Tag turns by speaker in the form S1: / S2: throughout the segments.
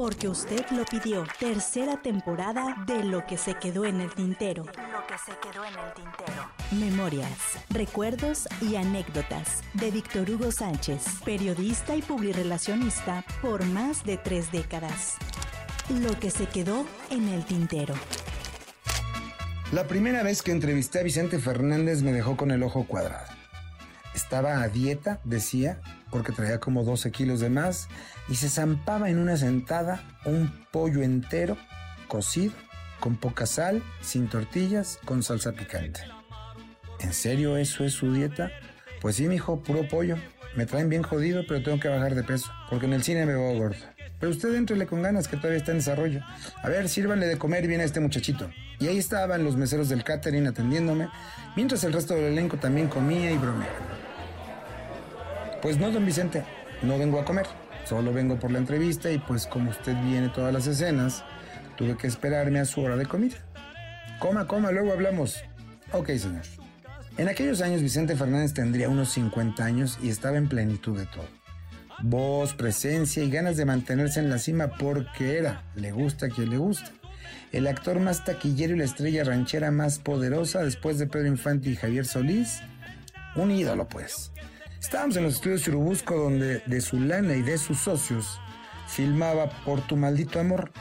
S1: porque usted lo pidió. Tercera temporada de Lo que se quedó en el tintero. Lo que se quedó en el tintero. Memorias, recuerdos y anécdotas de Víctor Hugo Sánchez, periodista y publirelacionista por más de tres décadas. Lo que se quedó en el tintero.
S2: La primera vez que entrevisté a Vicente Fernández me dejó con el ojo cuadrado. Estaba a dieta, decía, porque traía como 12 kilos de más y se zampaba en una sentada un pollo entero, cocido, con poca sal, sin tortillas, con salsa picante. ¿En serio eso es su dieta? Pues sí, mijo, puro pollo. Me traen bien jodido, pero tengo que bajar de peso, porque en el cine me veo gordo. Pero usted entrele con ganas, que todavía está en desarrollo. A ver, sírvanle de comer bien a este muchachito. Y ahí estaban los meseros del catering atendiéndome, mientras el resto del elenco también comía y bromeaba. Pues no, don Vicente, no vengo a comer. Solo vengo por la entrevista y pues como usted viene todas las escenas, tuve que esperarme a su hora de comida. Coma, coma, luego hablamos. Ok, señor. En aquellos años Vicente Fernández tendría unos 50 años y estaba en plenitud de todo. Voz, presencia y ganas de mantenerse en la cima porque era, le gusta a quien le gusta, el actor más taquillero y la estrella ranchera más poderosa después de Pedro Infante y Javier Solís. Un ídolo, pues. Estábamos en los estudios Churubusco donde de su lana y de sus socios filmaba Por tu maldito amor.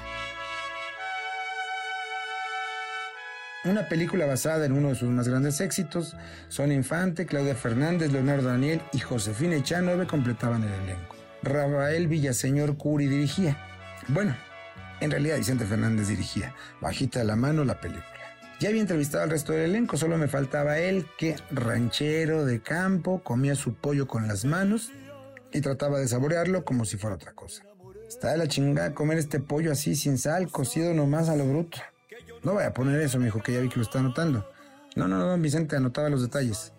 S2: Una película basada en uno de sus más grandes éxitos, Son Infante, Claudia Fernández, Leonardo Daniel y Josefina Echanove completaban el elenco. Rafael Villaseñor Curi dirigía. Bueno, en realidad Vicente Fernández dirigía. Bajita la mano la película. Ya había entrevistado al resto del elenco, solo me faltaba él, que ranchero de campo, comía su pollo con las manos y trataba de saborearlo como si fuera otra cosa. Está de la chingada comer este pollo así sin sal, cocido nomás a lo bruto. No voy a poner eso, me dijo, que ya vi que lo está anotando. No, no, no, Vicente anotaba los detalles.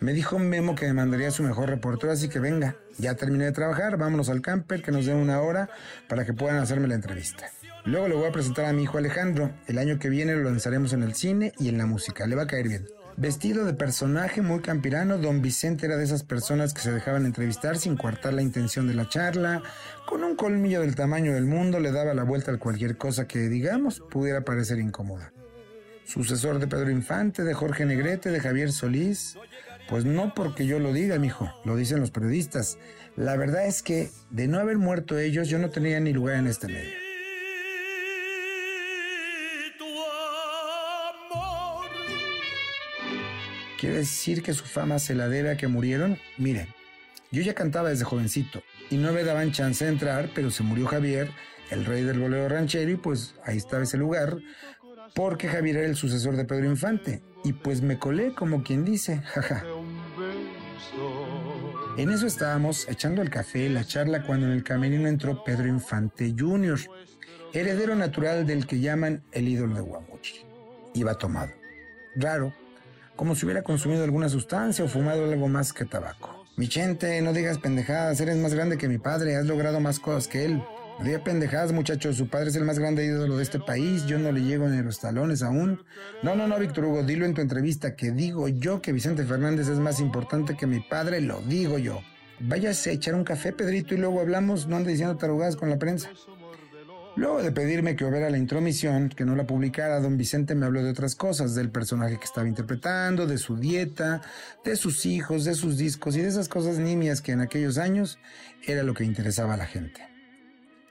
S2: Me dijo Memo que me mandaría su mejor reportero, así que venga, ya terminé de trabajar, vámonos al camper, que nos den una hora para que puedan hacerme la entrevista. Luego le voy a presentar a mi hijo Alejandro. El año que viene lo lanzaremos en el cine y en la música. Le va a caer bien. Vestido de personaje muy campirano, don Vicente era de esas personas que se dejaban entrevistar sin coartar la intención de la charla. Con un colmillo del tamaño del mundo le daba la vuelta a cualquier cosa que, digamos, pudiera parecer incómoda. Sucesor de Pedro Infante, de Jorge Negrete, de Javier Solís. Pues no porque yo lo diga, mijo, lo dicen los periodistas. La verdad es que, de no haber muerto ellos, yo no tenía ni lugar en este medio. ¿Quiere decir que su fama se la debe a que murieron? Miren, yo ya cantaba desde jovencito y no me daban chance de entrar, pero se murió Javier, el rey del bolero ranchero, y pues ahí estaba ese lugar, porque Javier era el sucesor de Pedro Infante. Y pues me colé como quien dice, jaja. En eso estábamos echando el café, la charla, cuando en el camerino entró Pedro Infante Jr., heredero natural del que llaman el ídolo de Guamuchi. Iba tomado. Raro, como si hubiera consumido alguna sustancia o fumado algo más que tabaco. Michente, no digas pendejadas, eres más grande que mi padre, has logrado más cosas que él. Digas pendejadas, muchachos, su padre es el más grande ídolo de este país, yo no le llego ni los talones aún. No, no, no, Víctor Hugo, dilo en tu entrevista, que digo yo que Vicente Fernández es más importante que mi padre, lo digo yo. Váyase a echar un café, Pedrito, y luego hablamos, no ande diciendo tarugadas con la prensa. Luego de pedirme que hubiera la intromisión, que no la publicara, don Vicente me habló de otras cosas, del personaje que estaba interpretando, de su dieta, de sus hijos, de sus discos y de esas cosas nimias que en aquellos años era lo que interesaba a la gente.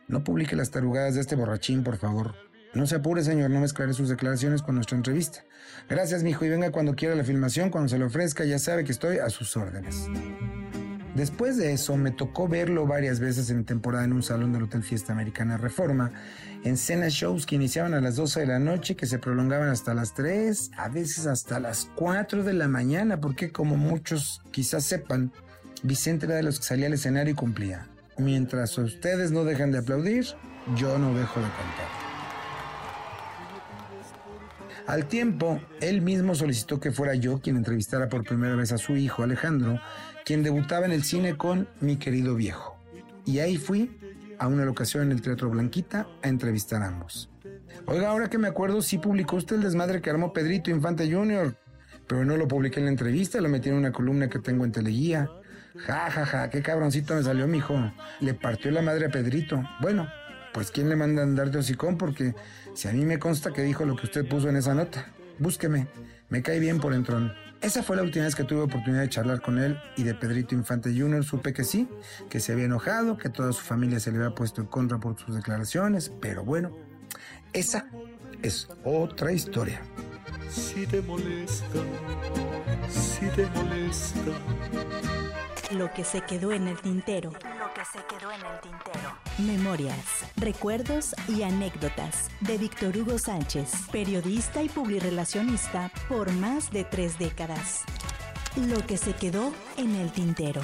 S2: No publique las tarugadas de este borrachín, por favor. No se apure, señor, no mezclaré sus declaraciones con nuestra entrevista. Gracias, mijo, y venga cuando quiera la filmación, cuando se le ofrezca, ya sabe que estoy a sus órdenes. Después de eso me tocó verlo varias veces en temporada en un salón del Hotel Fiesta Americana Reforma, en cenas shows que iniciaban a las 12 de la noche, que se prolongaban hasta las 3, a veces hasta las 4 de la mañana, porque como muchos quizás sepan, Vicente era de los que salía al escenario y cumplía. Mientras ustedes no dejan de aplaudir, yo no dejo de cantar. Al tiempo, él mismo solicitó que fuera yo quien entrevistara por primera vez a su hijo Alejandro, quien debutaba en el cine con Mi querido viejo. Y ahí fui a una locación en el Teatro Blanquita a entrevistar a ambos. Oiga, ahora que me acuerdo, sí publicó usted el desmadre que armó Pedrito Infante Jr., pero no lo publiqué en la entrevista, lo metí en una columna que tengo en Teleguía. Ja, ja, ja, qué cabroncito me salió mi hijo. Le partió la madre a Pedrito. Bueno, Pues ¿quién le manda a andar de hocicón? Porque si a mí me consta que dijo lo que usted puso en esa nota. Búsqueme, me cae bien por entrón. Esa fue la última vez que tuve oportunidad de charlar con él y de Pedrito Infante Jr. Supe que sí, que se había enojado, que toda su familia se le había puesto en contra por sus declaraciones, pero bueno, esa es otra historia.
S3: Si te molesta, si te molesta.
S1: Lo que se quedó en el tintero. Lo que se quedó en el tintero. Memorias, recuerdos y anécdotas de Víctor Hugo Sánchez, periodista y publirelacionista por más de tres décadas. Lo que se quedó en el tintero.